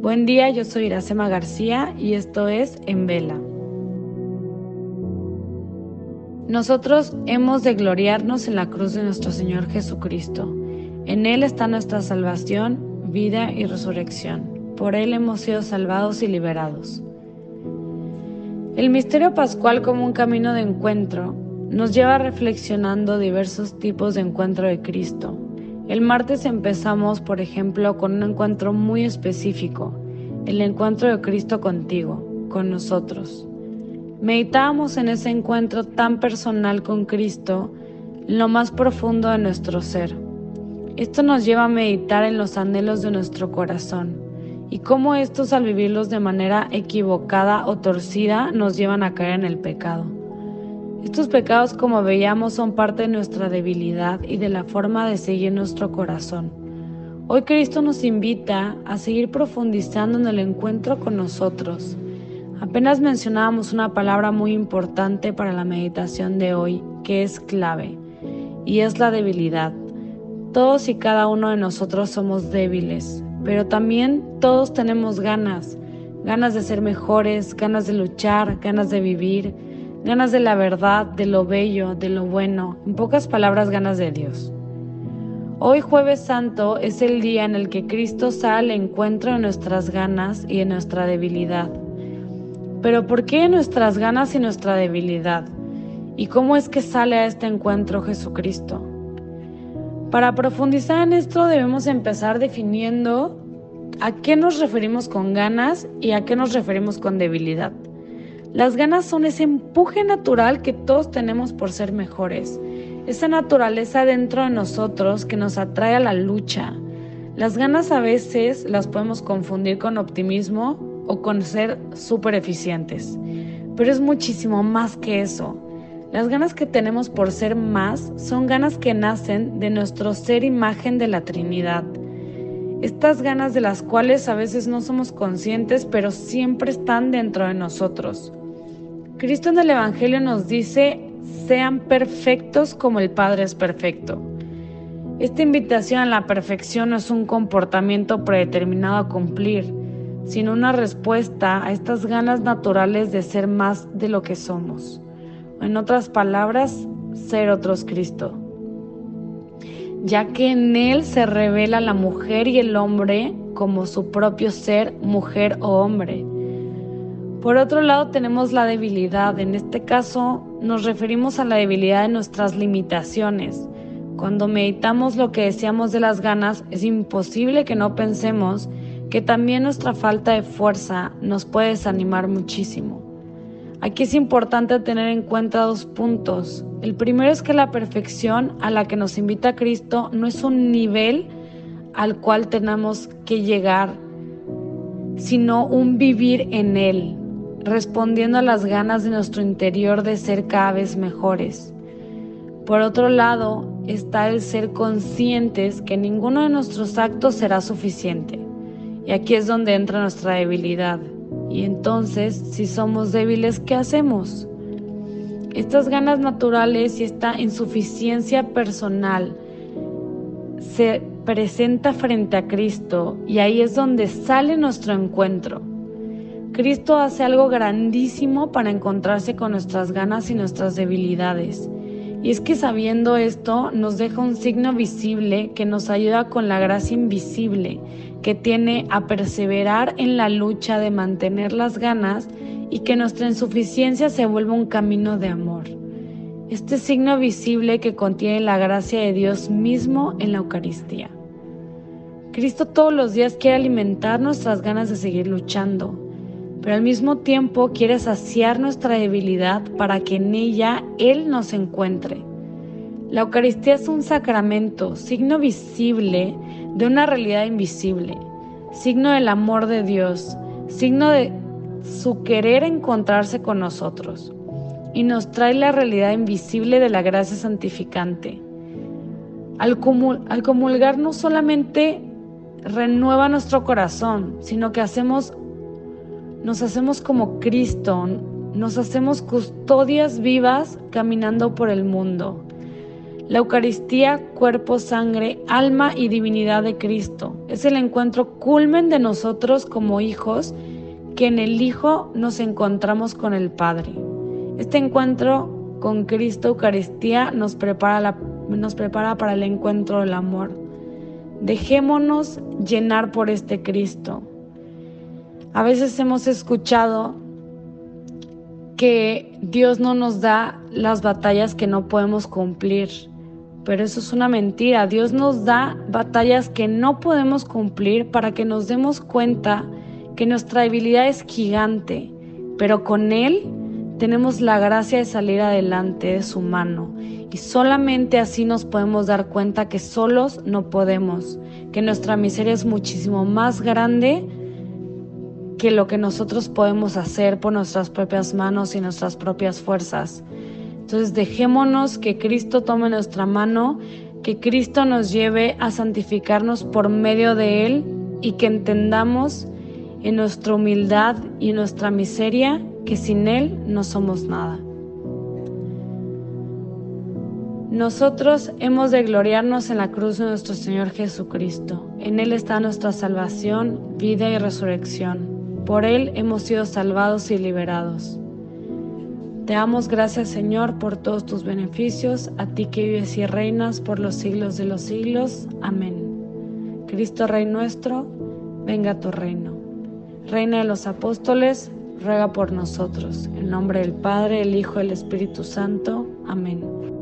Buen día, yo soy Iracema García y esto es En Vela. Nosotros hemos de gloriarnos en la cruz de nuestro Señor Jesucristo. En Él está nuestra salvación, vida y resurrección. Por Él hemos sido salvados y liberados. El misterio pascual como un camino de encuentro nos lleva reflexionando diversos tipos de encuentro de Cristo el martes empezamos, por ejemplo, con un encuentro muy específico, el encuentro de Cristo contigo, con nosotros. Meditábamos en ese encuentro tan personal con Cristo, lo más profundo de nuestro ser. Esto nos lleva a meditar en los anhelos de nuestro corazón y cómo estos al vivirlos de manera equivocada o torcida nos llevan a caer en el pecado. Estos pecados, como veíamos, son parte de nuestra debilidad y de la forma de seguir nuestro corazón. Hoy Cristo nos invita a seguir profundizando en el encuentro con nosotros. Apenas mencionábamos una palabra muy importante para la meditación de hoy, que es clave, y es la debilidad. Todos y cada uno de nosotros somos débiles, pero también todos tenemos ganas, ganas de ser mejores, ganas de luchar, ganas de vivir, ganas de la verdad, de lo bello, de lo bueno, en pocas palabras ganas de Dios. Hoy jueves santo es el día en el que Cristo sale al encuentro de nuestras ganas y de nuestra debilidad. Pero ¿por qué nuestras ganas y nuestra debilidad? ¿Y cómo es que sale a este encuentro Jesucristo? Para profundizar en esto debemos empezar definiendo a qué nos referimos con ganas y a qué nos referimos con debilidad. Las ganas son ese empuje natural que todos tenemos por ser mejores, esa naturaleza dentro de nosotros que nos atrae a la lucha. Las ganas a veces las podemos confundir con optimismo o con ser súper eficientes, pero es muchísimo más que eso. Las ganas que tenemos por ser más son ganas que nacen de nuestro ser imagen de la Trinidad. Estas ganas de las cuales a veces no somos conscientes, pero siempre están dentro de nosotros. Cristo en el Evangelio nos dice, sean perfectos como el Padre es perfecto. Esta invitación a la perfección no es un comportamiento predeterminado a cumplir, sino una respuesta a estas ganas naturales de ser más de lo que somos. En otras palabras, ser otros Cristo. Ya que en Él se revela la mujer y el hombre como su propio ser, mujer o hombre por otro lado tenemos la debilidad. En este caso nos referimos a la debilidad de nuestras limitaciones. Cuando meditamos lo que decíamos de las ganas, es imposible que no pensemos que también nuestra falta de fuerza nos puede desanimar muchísimo. Aquí es importante tener en cuenta dos puntos. El primero es que la perfección a la que nos invita Cristo no es un nivel al cual tenemos que llegar, sino un vivir en Él, respondiendo a las ganas de nuestro interior de ser cada vez mejores. Por otro lado, está el ser conscientes que ninguno de nuestros actos será suficiente. Y aquí es donde entra nuestra debilidad. Y entonces, si somos débiles, ¿qué hacemos? Estas ganas naturales y esta insuficiencia personal se presenta frente a Cristo y ahí es donde sale nuestro encuentro. Cristo hace algo grandísimo para encontrarse con nuestras ganas y nuestras debilidades. Y es que sabiendo esto nos deja un signo visible que nos ayuda con la gracia invisible que tiene a perseverar en la lucha de mantener las ganas y que nuestra insuficiencia se vuelva un camino de amor. Este signo visible que contiene la gracia de Dios mismo en la Eucaristía. Cristo todos los días quiere alimentar nuestras ganas de seguir luchando pero al mismo tiempo quiere saciar nuestra debilidad para que en ella Él nos encuentre. La Eucaristía es un sacramento, signo visible de una realidad invisible. signo del amor de Dios, signo de su querer encontrarse con nosotros y nos trae la realidad invisible de la gracia santificante. Al, comulgar no solamente renueva nuestro corazón, sino que hacemos, nos hacemos como Cristo, nos hacemos custodias vivas caminando por el mundo. La Eucaristía, cuerpo, sangre, alma y divinidad de Cristo, es el encuentro culmen de nosotros como hijos, que en el Hijo nos encontramos con el Padre. Este encuentro con Cristo Eucaristía nos prepara, para el encuentro del amor. Dejémonos llenar por este Cristo. A veces hemos escuchado que Dios no nos da las batallas que no podemos cumplir, pero eso es una mentira. Dios nos da batallas que no podemos cumplir para que nos demos cuenta que nuestra debilidad es gigante, pero con Él tenemos la gracia de salir adelante de su mano y solamente así nos podemos dar cuenta que solos no podemos, que nuestra miseria es muchísimo más grande que lo que nosotros podemos hacer por nuestras propias manos y nuestras propias fuerzas. Entonces dejémonos que Cristo tome nuestra mano, que Cristo nos lleve a santificarnos por medio de Él y que entendamos en nuestra humildad y en nuestra miseria que sin Él no somos nada. Nosotros hemos de gloriarnos en la cruz de nuestro Señor Jesucristo. En Él está nuestra salvación, vida y resurrección. Por Él hemos sido salvados y liberados. Te damos gracias Señor por todos tus beneficios, a ti que vives y reinas por los siglos de los siglos. Amén. Cristo Rey nuestro, venga a tu reino. Reina de los apóstoles, ruega por nosotros. En nombre del Padre, el Hijo y el Espíritu Santo. Amén.